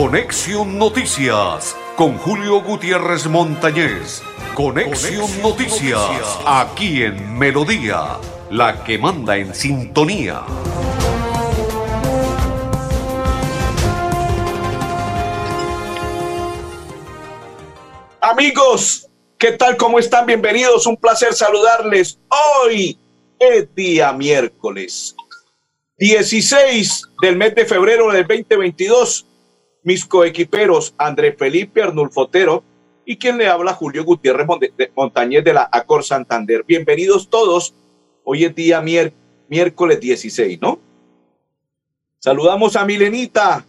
Conexión Noticias con Julio Gutiérrez Montañez. Conexión, Noticias, aquí en Melodía, la que manda en sintonía. Amigos, ¿qué tal? ¿Cómo están? Bienvenidos. Un placer saludarles. Hoy es día miércoles 16 del mes de febrero del 2022 mis coequiperos André Felipe Arnulfotero y quien le habla Julio Gutiérrez Montañez de la Acor Santander. Bienvenidos todos. Hoy es día miércoles 16, ¿no? Saludamos a Milenita,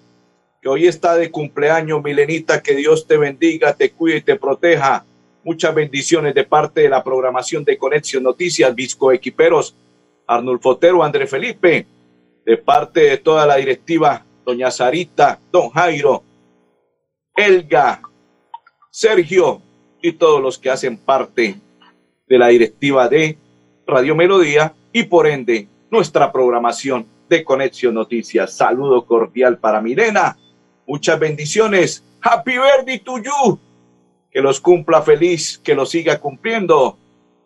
que hoy está de cumpleaños. Milenita, que Dios te bendiga, te cuide y te proteja. Muchas bendiciones de parte de la programación de Conexión Noticias, mis coequiperos Arnulfotero, André Felipe, de parte de toda la directiva doña Sarita, don Jairo, Elga, Sergio y todos los que hacen parte de la directiva de Radio Melodía y por ende nuestra programación de Conexión Noticias. Saludo cordial para Milena. Muchas bendiciones. Happy birthday to you. Que los cumpla feliz, que los siga cumpliendo.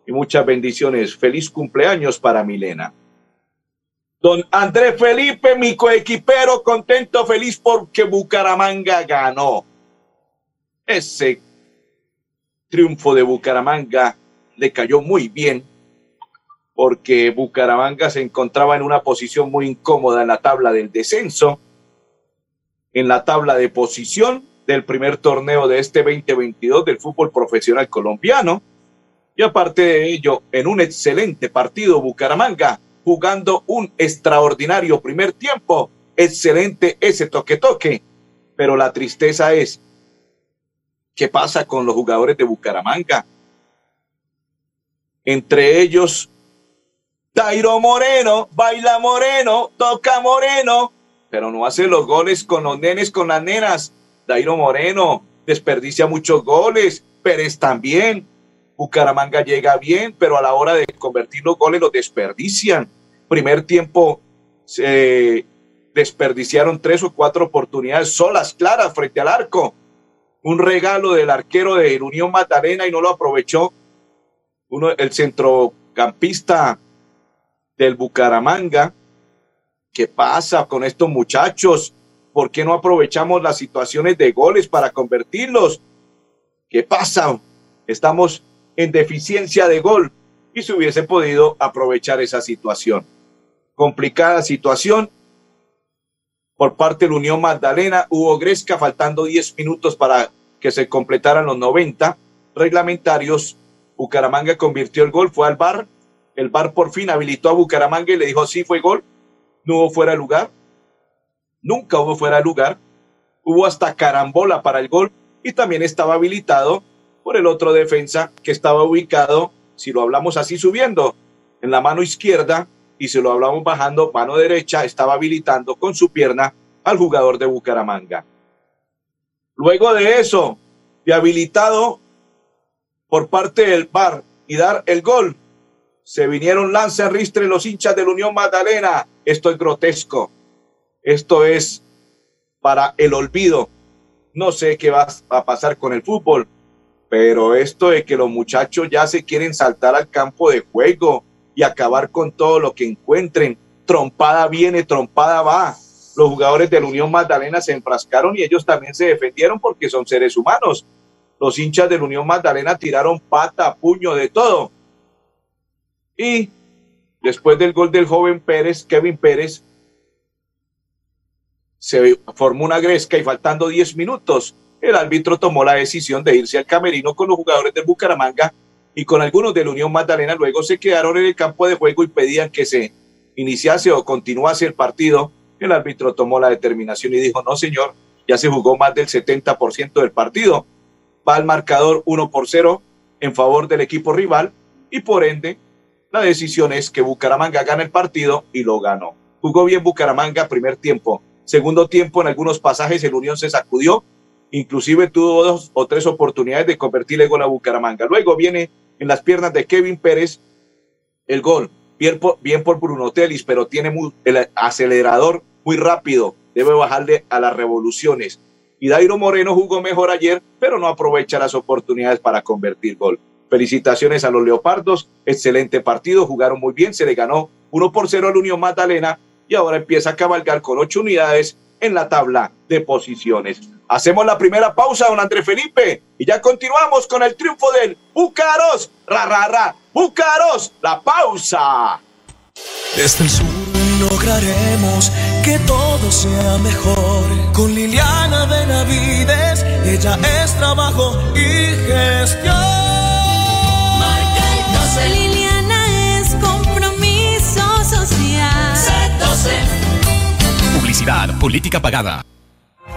Y muchas bendiciones. Feliz cumpleaños para Milena. Don Andrés Felipe, mi coequipero, contento, feliz porque Bucaramanga ganó. Ese triunfo de Bucaramanga le cayó muy bien porque Bucaramanga se encontraba en una posición muy incómoda en la tabla del descenso, en la tabla de posición del primer torneo de este 2022 del fútbol profesional colombiano. Y aparte de ello, en un excelente partido, Bucaramanga jugando un extraordinario primer tiempo. Excelente ese toque-toque. Pero la tristeza es, ¿qué pasa con los jugadores de Bucaramanga? Entre ellos, Dairo Moreno, baila Moreno, toca Moreno, pero no hace los goles con los nenes, con las nenas. Dairo Moreno desperdicia muchos goles, Pérez también. Bucaramanga llega bien, pero a la hora de convertir los goles los desperdician. Primer tiempo se desperdiciaron tres o cuatro oportunidades solas, claras, frente al arco. Un regalo del arquero de Unión Magdalena y no lo aprovechó. Uno, el centrocampista del Bucaramanga. ¿Qué pasa con estos muchachos? ¿Por qué no aprovechamos las situaciones de goles para convertirlos? ¿Qué pasa? Estamos en deficiencia de gol y se hubiese podido aprovechar esa situación. Complicada situación por parte de la Unión Magdalena. Hubo Gresca faltando 10 minutos para que se completaran los 90 reglamentarios. Bucaramanga convirtió el gol, fue al bar. El bar por fin habilitó a Bucaramanga y le dijo, sí, fue gol. No hubo fuera de lugar. Nunca hubo fuera de lugar. Hubo hasta carambola para el gol y también estaba habilitado por el otro defensa que estaba ubicado, si lo hablamos así subiendo, en la mano izquierda y si lo hablamos bajando, mano derecha, estaba habilitando con su pierna al jugador de Bucaramanga. Luego de eso, de habilitado por parte del VAR y dar el gol, se vinieron lanza ristre los hinchas de la Unión Magdalena. Esto es grotesco. Esto es para el olvido. No sé qué va a pasar con el fútbol, pero esto de que los muchachos ya se quieren saltar al campo de juego y acabar con todo lo que encuentren, trompada viene, trompada va. Los jugadores de la Unión Magdalena se enfrascaron y ellos también se defendieron porque son seres humanos. Los hinchas de la Unión Magdalena tiraron pata, puño, de todo. Y después del gol del joven Pérez, Kevin Pérez, se formó una gresca y faltando 10 minutos, el árbitro tomó la decisión de irse al camerino con los jugadores del Bucaramanga y con algunos de la Unión Magdalena. Luego se quedaron en el campo de juego y pedían que se iniciase o continuase el partido. El árbitro tomó la determinación y dijo, no señor, ya se jugó más del 70% del partido. Va al marcador 1 por 0 en favor del equipo rival y por ende la decisión es que Bucaramanga gana el partido y lo ganó. Jugó bien Bucaramanga primer tiempo. Segundo tiempo en algunos pasajes el Unión se sacudió inclusive tuvo dos o tres oportunidades de convertirle gol a Bucaramanga. Luego viene en las piernas de Kevin Pérez el gol, bien por, bien por Bruno Telis, pero tiene el acelerador muy rápido, debe bajarle a las revoluciones. Y Dairo Moreno jugó mejor ayer, pero no aprovecha las oportunidades para convertir gol. Felicitaciones a los Leopardos, excelente partido, jugaron muy bien, se le ganó 1 por 0 al Unión Magdalena y ahora empieza a cabalgar con ocho unidades en la tabla de posiciones. Hacemos la primera pausa, don Andrés Felipe, y ya continuamos con el triunfo del Búcaros. Ra, ra, ra. Búcaros, la pausa. Desde el sur lograremos que todo sea mejor. Con Liliana Benavides, ella es trabajo y gestión. Marca el Liliana es compromiso social. Publicidad, política pagada.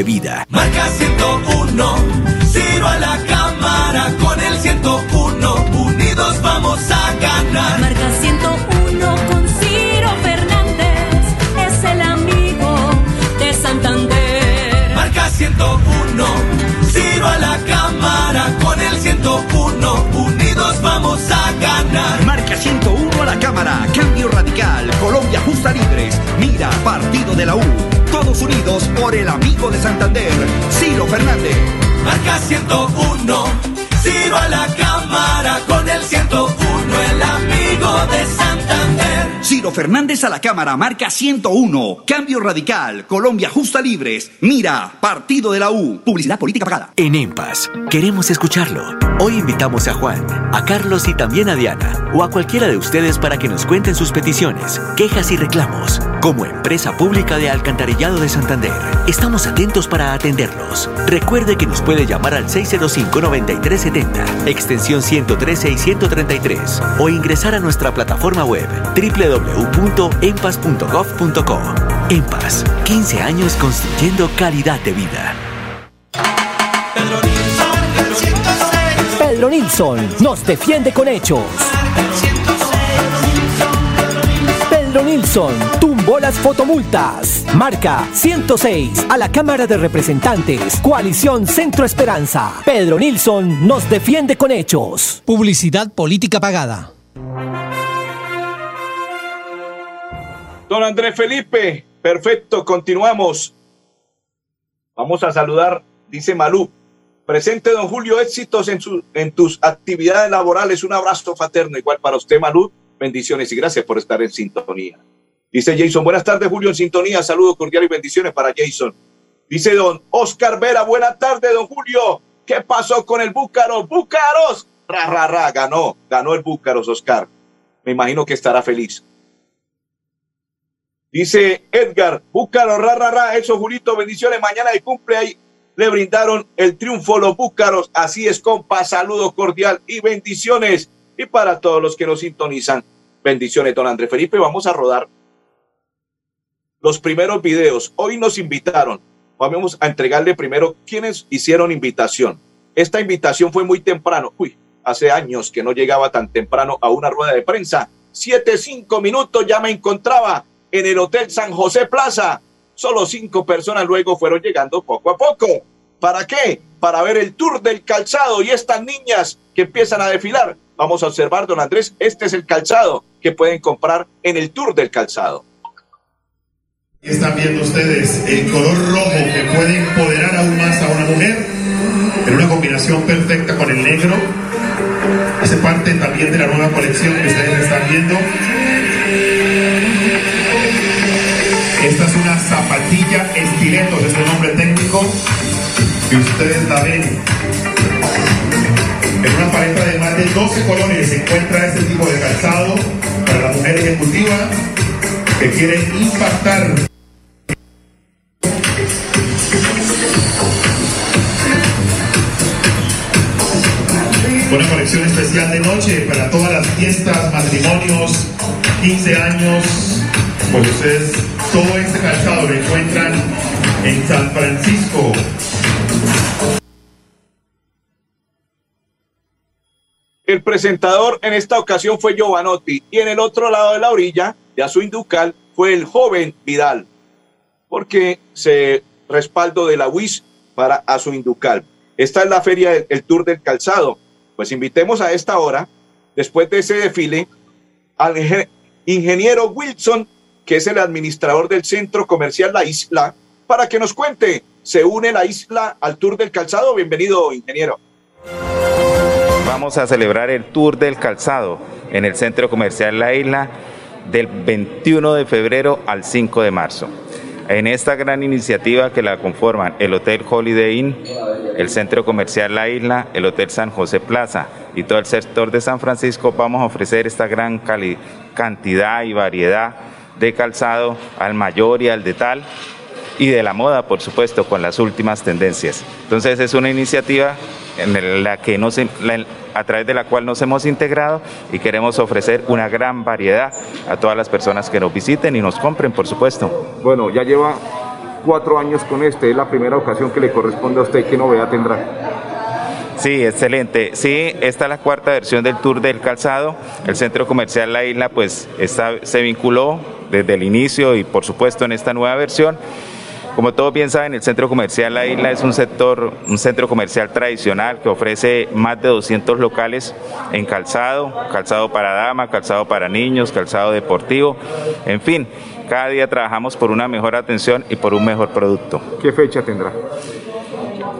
de vida. Marca 101, Ciro a la cámara con el 101. Unidos vamos a ganar. Marca 101 con Ciro Fernández. Es el amigo de Santander. Marca 101, Ciro a la cámara Cámara, Cambio Radical, Colombia Justa Libres, Mira, Partido de la U. Todos unidos por el amigo de Santander, Ciro Fernández. Marca 101, Ciro a la cámara con el 101. El amigo de Santander. Ciro Fernández a la Cámara, marca 101. Cambio Radical, Colombia Justa Libres, Mira, Partido de la U. Publicidad política pagada. En EMPAS, queremos escucharlo. Hoy invitamos a Juan, a Carlos y también a Diana, o a cualquiera de ustedes para que nos cuenten sus peticiones, quejas y reclamos. Como empresa pública de Alcantarillado de Santander, estamos atentos para atenderlos. Recuerde que nos puede llamar al 605-9370, extensión 113 y 133, o ingresar a nuestra plataforma web www.empas.gov.co. EMPAS, 15 años construyendo calidad de vida. Pedro Nilsson nos defiende con hechos. Pedro Nilsson tumbó las fotomultas. Marca 106 a la Cámara de Representantes. Coalición Centro Esperanza. Pedro Nilsson nos defiende con hechos. Publicidad política pagada. Don Andrés Felipe, perfecto, continuamos. Vamos a saludar, dice Malú. Presente, don Julio, éxitos en, su, en tus actividades laborales. Un abrazo fraterno, igual para usted, Malú. Bendiciones y gracias por estar en sintonía. Dice Jason, buenas tardes, Julio, en sintonía. Saludos cordiales y bendiciones para Jason. Dice don Oscar Vera, buenas tardes, don Julio. ¿Qué pasó con el Búcaros? ¡Búcaros! Ra, ra, ra, ganó, ganó el Búcaros, Oscar. Me imagino que estará feliz. Dice Edgar, Búcaros, ra, ra, ra, eso, Julito, bendiciones. Mañana de cumple le brindaron el triunfo los Búcaros. Así es, compa, saludo cordial y bendiciones. Y para todos los que nos sintonizan, bendiciones, don Andrés Felipe. Vamos a rodar los primeros videos. Hoy nos invitaron. Vamos a entregarle primero quienes hicieron invitación. Esta invitación fue muy temprano. Uy, hace años que no llegaba tan temprano a una rueda de prensa. Siete, cinco minutos ya me encontraba en el Hotel San José Plaza. Solo cinco personas luego fueron llegando poco a poco. ¿Para qué? Para ver el tour del calzado y estas niñas que empiezan a desfilar. Vamos a observar, don Andrés, este es el calzado que pueden comprar en el tour del calzado. Están viendo ustedes el color rojo que puede empoderar aún más a una mujer en una combinación perfecta con el negro. Hace parte también de la nueva colección que ustedes están viendo. Esta es una zapatilla estiletos, es el nombre técnico, que ustedes la ven. En una paleta de más de 12 colores se encuentra este tipo de calzado para la mujer ejecutiva que quiere impactar Una colección especial de noche para todas las fiestas, matrimonios, 15 años. Pues ustedes todo este calzado lo encuentran en San Francisco. El presentador en esta ocasión fue Giovanotti y en el otro lado de la orilla, de Azuinducal, fue el joven Vidal, porque se respaldo de la UIS para Azuinducal. Esta es la feria del el Tour del Calzado. Pues invitemos a esta hora, después de ese desfile, al inge- ingeniero Wilson, que es el administrador del centro comercial La Isla, para que nos cuente, ¿se une la isla al Tour del Calzado? Bienvenido, ingeniero. Vamos a celebrar el Tour del Calzado en el Centro Comercial La Isla del 21 de febrero al 5 de marzo. En esta gran iniciativa que la conforman el Hotel Holiday Inn, el Centro Comercial La Isla, el Hotel San José Plaza y todo el sector de San Francisco, vamos a ofrecer esta gran cantidad y variedad de calzado al mayor y al de tal y de la moda, por supuesto, con las últimas tendencias. Entonces es una iniciativa en la que nos, a través de la cual nos hemos integrado y queremos ofrecer una gran variedad a todas las personas que nos visiten y nos compren, por supuesto. Bueno, ya lleva cuatro años con este, es la primera ocasión que le corresponde a usted. ¿Qué novedad tendrá? Sí, excelente. Sí, esta es la cuarta versión del Tour del Calzado. El Centro Comercial La Isla pues está- se vinculó desde el inicio y por supuesto en esta nueva versión. Como todos bien saben, el Centro Comercial La Isla es un sector, un centro comercial tradicional que ofrece más de 200 locales en calzado, calzado para dama, calzado para niños, calzado deportivo, en fin, cada día trabajamos por una mejor atención y por un mejor producto. ¿Qué fecha tendrá?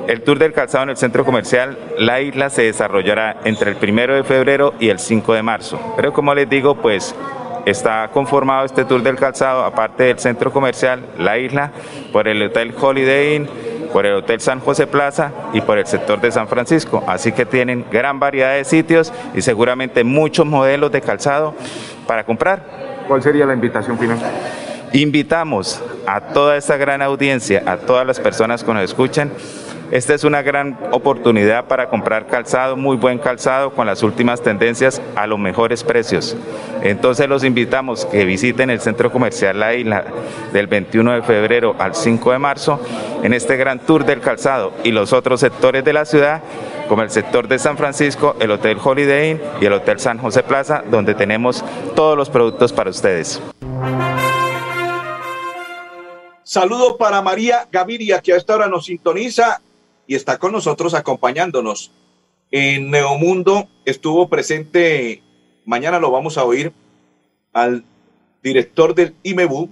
El Tour del Calzado en el Centro Comercial La Isla se desarrollará entre el primero de febrero y el 5 de marzo. Pero como les digo, pues está conformado este Tour del Calzado, aparte del Centro Comercial La Isla, por el Hotel Holiday Inn, por el Hotel San José Plaza y por el sector de San Francisco. Así que tienen gran variedad de sitios y seguramente muchos modelos de calzado para comprar. ¿Cuál sería la invitación final? Invitamos a toda esta gran audiencia, a todas las personas que nos escuchan. Esta es una gran oportunidad para comprar calzado, muy buen calzado, con las últimas tendencias a los mejores precios. Entonces los invitamos que visiten el Centro Comercial La Isla del 21 de febrero al 5 de marzo en este gran tour del calzado y los otros sectores de la ciudad, como el sector de San Francisco, el Hotel Holiday Inn y el Hotel San José Plaza, donde tenemos todos los productos para ustedes. Saludo para María Gaviria, que a esta hora nos sintoniza y está con nosotros acompañándonos. En Neomundo estuvo presente, mañana lo vamos a oír, al director del IMEBU,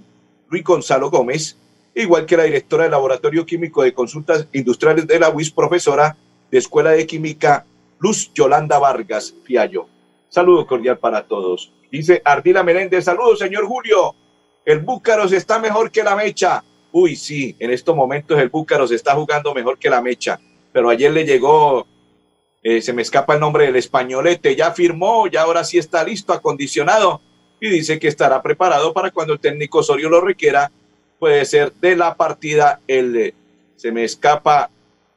Luis Gonzalo Gómez, igual que la directora del Laboratorio Químico de Consultas Industriales de la UIS, profesora de Escuela de Química, Luz Yolanda Vargas Fiallo. Saludo cordial para todos. Dice Ardila Meléndez, saludos, señor Julio. El Búcaros está mejor que la mecha. Uy, sí, en estos momentos el Búcaros está jugando mejor que la mecha. Pero ayer le llegó, eh, se me escapa el nombre del españolete, ya firmó, ya ahora sí está listo, acondicionado. Y dice que estará preparado para cuando el técnico Osorio lo requiera. Puede ser de la partida el, eh, se me escapa,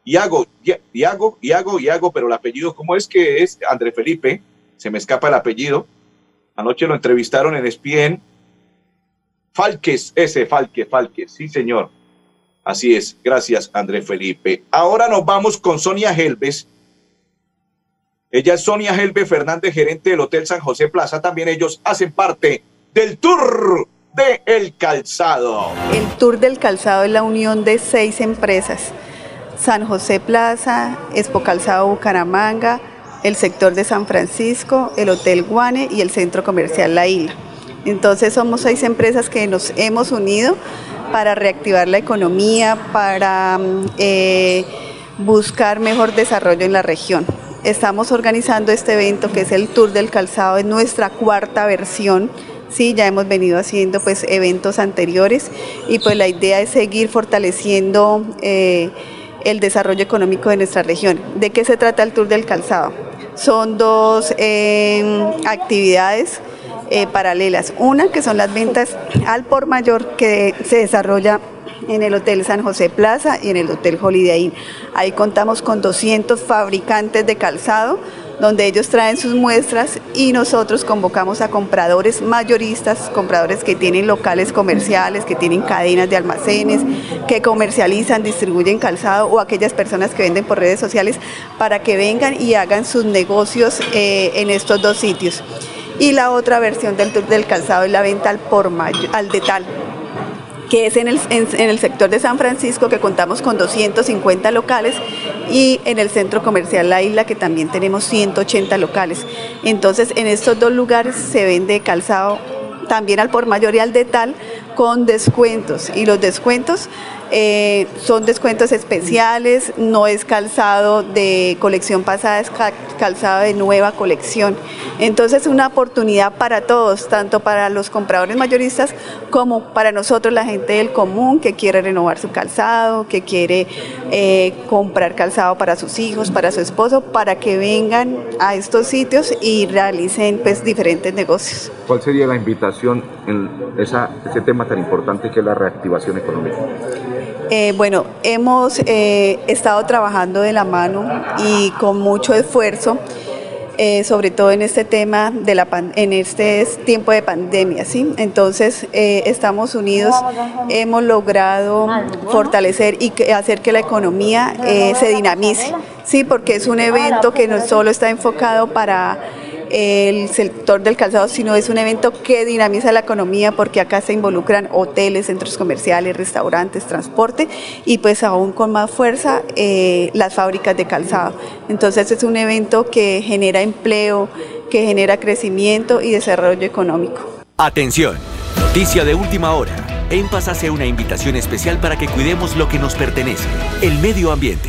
Iago, Ia- Iago, Iago, Iago, pero el apellido, ¿cómo es que es? André Felipe, se me escapa el apellido. Anoche lo entrevistaron en ESPN. Falques, ese Falque, Falques, sí señor. Así es, gracias André Felipe. Ahora nos vamos con Sonia Helves. Ella es Sonia Helves Fernández, gerente del Hotel San José Plaza. También ellos hacen parte del tour de El Calzado. El Tour del Calzado es la unión de seis empresas. San José Plaza, Expo Calzado Bucaramanga, el sector de San Francisco, el Hotel Guane y el Centro Comercial La Isla. Entonces somos seis empresas que nos hemos unido para reactivar la economía, para mm, eh, buscar mejor desarrollo en la región. Estamos organizando este evento que es el Tour del Calzado, es nuestra cuarta versión. Sí, ya hemos venido haciendo pues eventos anteriores y pues la idea es seguir fortaleciendo eh, el desarrollo económico de nuestra región. ¿De qué se trata el Tour del Calzado? Son dos eh, actividades eh, paralelas. Una que son las ventas al por mayor que se desarrolla en el Hotel San José Plaza y en el Hotel Holiday Inn. Ahí contamos con 200 fabricantes de calzado donde ellos traen sus muestras y nosotros convocamos a compradores mayoristas, compradores que tienen locales comerciales, que tienen cadenas de almacenes, que comercializan, distribuyen calzado o aquellas personas que venden por redes sociales para que vengan y hagan sus negocios eh, en estos dos sitios. Y la otra versión del del calzado es la venta al por mayo, al detal que es en el, en, el sector de San Francisco, que contamos con 250 locales, y en el centro comercial La Isla, que también tenemos 180 locales. Entonces, en estos dos lugares se vende calzado también al por mayor y al detal con descuentos. Y los descuentos eh, son descuentos especiales, no es calzado de colección pasada, es ca- calzado de nueva colección. Entonces, una oportunidad para todos, tanto para los compradores mayoristas como para nosotros, la gente del común que quiere renovar su calzado, que quiere eh, comprar calzado para sus hijos, para su esposo, para que vengan a estos sitios y realicen pues diferentes negocios. ¿Cuál sería la invitación en ese tema tan importante que es la reactivación económica? Eh, bueno, hemos eh, estado trabajando de la mano y con mucho esfuerzo, eh, sobre todo en este tema de la en este tiempo de pandemia, ¿sí? Entonces estamos unidos, hemos logrado fortalecer y hacer que la economía se dinamice, sí, porque es un evento que no solo está enfocado para el sector del calzado, sino es un evento que dinamiza la economía porque acá se involucran hoteles, centros comerciales, restaurantes, transporte y pues aún con más fuerza eh, las fábricas de calzado. Entonces es un evento que genera empleo, que genera crecimiento y desarrollo económico. Atención, noticia de última hora. En Paz hace una invitación especial para que cuidemos lo que nos pertenece, el medio ambiente.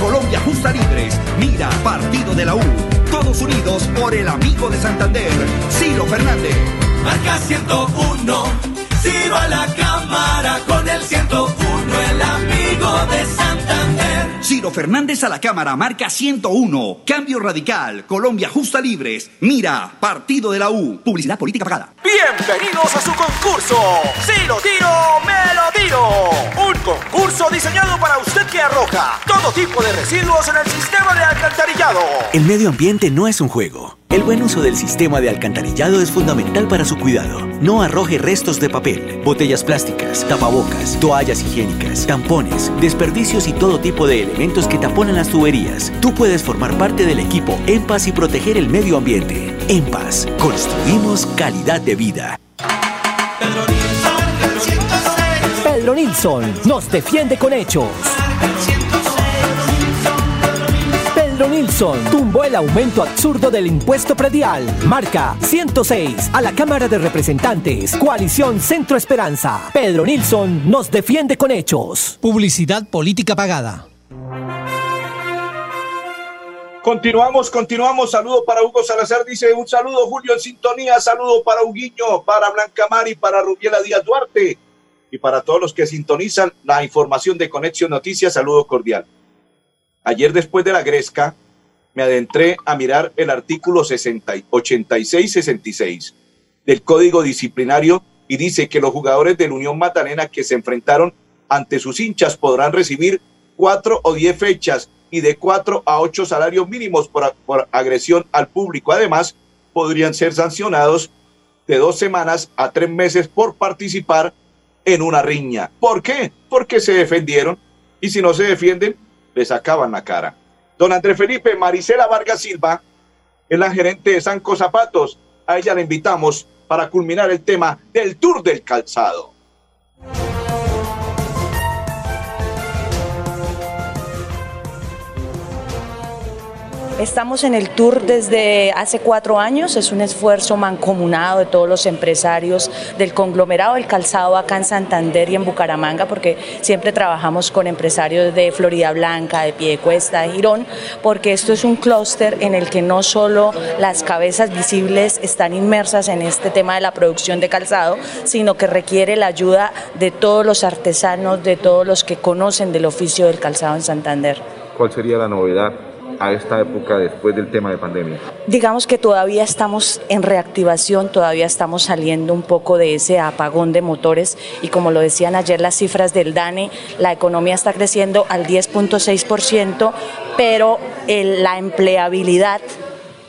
Colombia justa libres, mira, partido de la U, todos unidos por el amigo de Santander, Ciro Fernández. Marca 101, Ciro a la cámara con el 101, el amigo de Santander. Ciro Fernández a la cámara, marca 101, cambio radical, Colombia justa libres, mira, partido de la U, publicidad política pagada. Bienvenidos a su concurso. Si lo tiro, me lo tiro. Un concurso diseñado para usted que arroja todo tipo de residuos en el sistema de alcantarillado. El medio ambiente no es un juego. El buen uso del sistema de alcantarillado es fundamental para su cuidado. No arroje restos de papel, botellas plásticas, tapabocas, toallas higiénicas, tampones, desperdicios y todo tipo de elementos que taponan las tuberías. Tú puedes formar parte del equipo En Paz y proteger el medio ambiente. En Paz, construimos calidad de vida. Pedro Nilsson nos defiende con hechos. Nilsson tumbó el aumento absurdo del impuesto predial. Marca 106 a la Cámara de Representantes. Coalición Centro Esperanza. Pedro Nilsson nos defiende con hechos. Publicidad política pagada. Continuamos, continuamos. Saludo para Hugo Salazar. Dice un saludo, Julio, en sintonía. Saludo para Huguiño, para Blanca Mar y para Rubiela Díaz Duarte. Y para todos los que sintonizan la información de Conexión Noticias, saludo cordial. Ayer, después de la Gresca, me adentré a mirar el artículo 86-66 del Código Disciplinario y dice que los jugadores del Unión Magdalena que se enfrentaron ante sus hinchas podrán recibir cuatro o diez fechas y de cuatro a ocho salarios mínimos por, por agresión al público. Además, podrían ser sancionados de dos semanas a tres meses por participar en una riña. ¿Por qué? Porque se defendieron y si no se defienden, les acaban la cara. Don Andrés Felipe Maricela Vargas Silva es la gerente de Sanco Zapatos. A ella la invitamos para culminar el tema del Tour del Calzado. Estamos en el tour desde hace cuatro años, es un esfuerzo mancomunado de todos los empresarios del conglomerado del calzado acá en Santander y en Bucaramanga, porque siempre trabajamos con empresarios de Florida Blanca, de Piedecuesta, de Girón, porque esto es un clúster en el que no solo las cabezas visibles están inmersas en este tema de la producción de calzado, sino que requiere la ayuda de todos los artesanos, de todos los que conocen del oficio del calzado en Santander. ¿Cuál sería la novedad a esta época después del tema de pandemia? Digamos que todavía estamos en reactivación, todavía estamos saliendo un poco de ese apagón de motores y como lo decían ayer las cifras del DANE, la economía está creciendo al 10.6%, pero la empleabilidad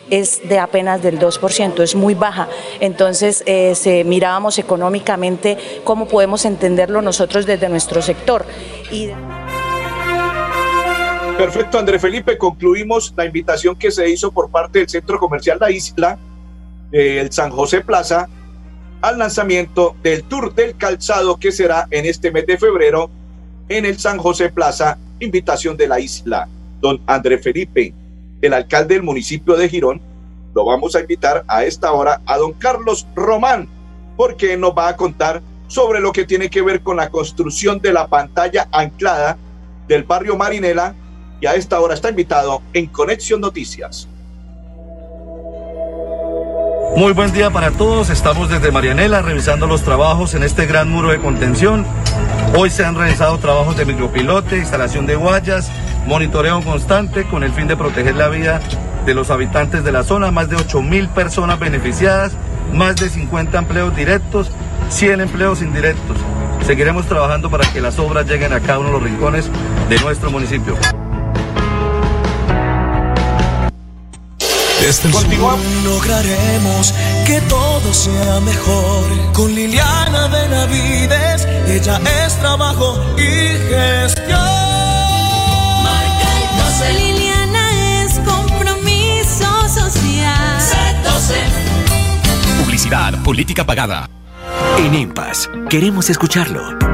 es de apenas del 2%, es muy baja. Entonces, eh, se, mirábamos económicamente cómo podemos entenderlo nosotros desde nuestro sector. Perfecto, André Felipe, concluimos la invitación que se hizo por parte del Centro Comercial La Isla, eh, el San José Plaza, al lanzamiento del Tour del Calzado que será en este mes de febrero en el San José Plaza, invitación de la isla. Don André Felipe, el alcalde del municipio de Girón, lo vamos a invitar a esta hora a don Carlos Román, porque nos va a contar sobre lo que tiene que ver con la construcción de la pantalla anclada del barrio Marinela y a esta hora está invitado en Conexión Noticias. Muy buen día para todos. Estamos desde Marianela revisando los trabajos en este gran muro de contención. Hoy se han realizado trabajos de micropilote, instalación de guayas, monitoreo constante con el fin de proteger la vida de los habitantes de la zona. Más de 8 mil personas beneficiadas, más de 50 empleos directos, 100 empleos indirectos. Seguiremos trabajando para que las obras lleguen a cada uno de los rincones de nuestro municipio. Desde el sur lograremos que todo sea mejor. Con Liliana Benavides, ella es trabajo y gestión. Marca el 12. Liliana es compromiso social. Publicidad, política pagada. En Impas, queremos escucharlo.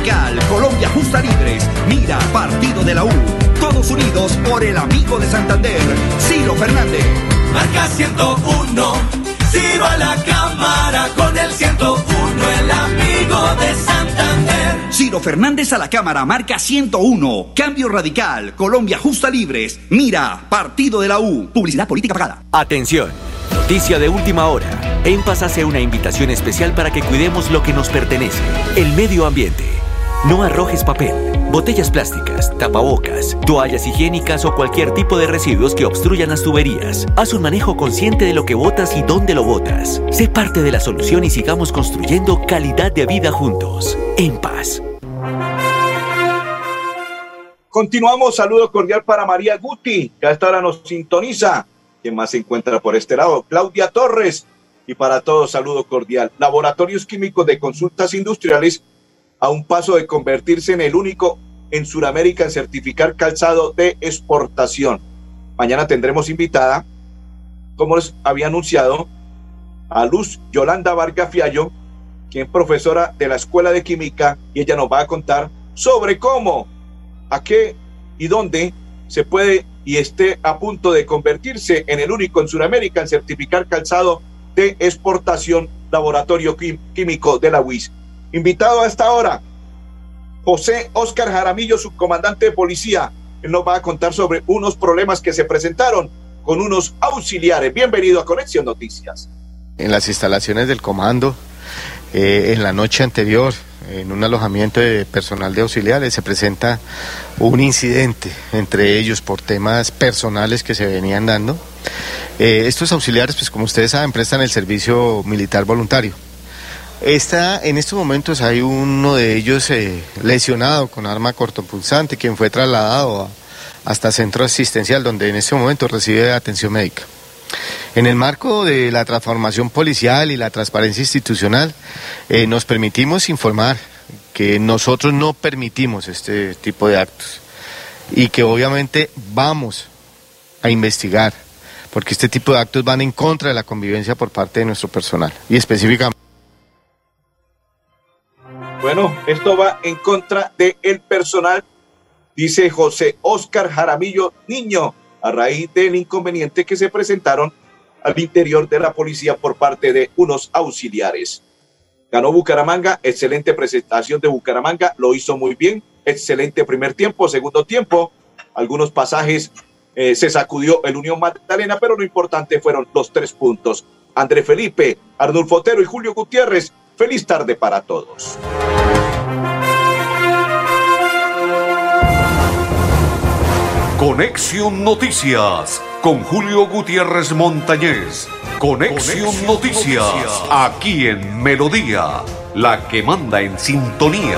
cambio radical, Colombia justa libres, mira, partido de la U. Todos unidos por el amigo de Santander, Ciro Fernández. Marca 101, Ciro a la cámara con el 101, el amigo de Santander. Ciro Fernández a la cámara, marca 101, cambio radical, Colombia justa libres, mira, partido de la U. Publicidad política pagada. Atención, noticia de última hora. EMPAS hace una invitación especial para que cuidemos lo que nos pertenece, el medio ambiente. No arrojes papel, botellas plásticas, tapabocas, toallas higiénicas o cualquier tipo de residuos que obstruyan las tuberías. Haz un manejo consciente de lo que botas y dónde lo botas. Sé parte de la solución y sigamos construyendo calidad de vida juntos. En paz. Continuamos, saludo cordial para María Guti, que a esta hora nos sintoniza. ¿Quién más se encuentra por este lado? Claudia Torres. Y para todos, saludo cordial. Laboratorios Químicos de Consultas Industriales a un paso de convertirse en el único en Sudamérica en certificar calzado de exportación. Mañana tendremos invitada, como les había anunciado, a Luz Yolanda Vargas Fiallo, quien es profesora de la Escuela de Química, y ella nos va a contar sobre cómo, a qué y dónde se puede y esté a punto de convertirse en el único en Sudamérica en certificar calzado de exportación laboratorio químico de la UIS. Invitado a esta hora, José Oscar Jaramillo, subcomandante de policía. Él nos va a contar sobre unos problemas que se presentaron con unos auxiliares. Bienvenido a Conexión Noticias. En las instalaciones del comando Eh, en la noche anterior, en un alojamiento de personal de auxiliares, se presenta un incidente entre ellos por temas personales que se venían dando. Eh, estos auxiliares, pues como ustedes saben, prestan el servicio militar voluntario. Está, en estos momentos hay uno de ellos eh, lesionado con arma cortopulsante, quien fue trasladado hasta centro asistencial, donde en este momento recibe atención médica. En el marco de la transformación policial y la transparencia institucional, eh, nos permitimos informar que nosotros no permitimos este tipo de actos y que obviamente vamos a investigar, porque este tipo de actos van en contra de la convivencia por parte de nuestro personal y específicamente. Bueno, esto va en contra del personal, dice José Oscar Jaramillo Niño, a raíz del inconveniente que se presentaron al interior de la policía por parte de unos auxiliares. Ganó Bucaramanga, excelente presentación de Bucaramanga, lo hizo muy bien, excelente primer tiempo, segundo tiempo, algunos pasajes eh, se sacudió el Unión Magdalena, pero lo importante fueron los tres puntos. André Felipe, Arnulfo Otero y Julio Gutiérrez, feliz tarde para todos. Conexión Noticias con Julio Gutiérrez Montañez. Conexión, Noticias, aquí en Melodía, la que manda en sintonía.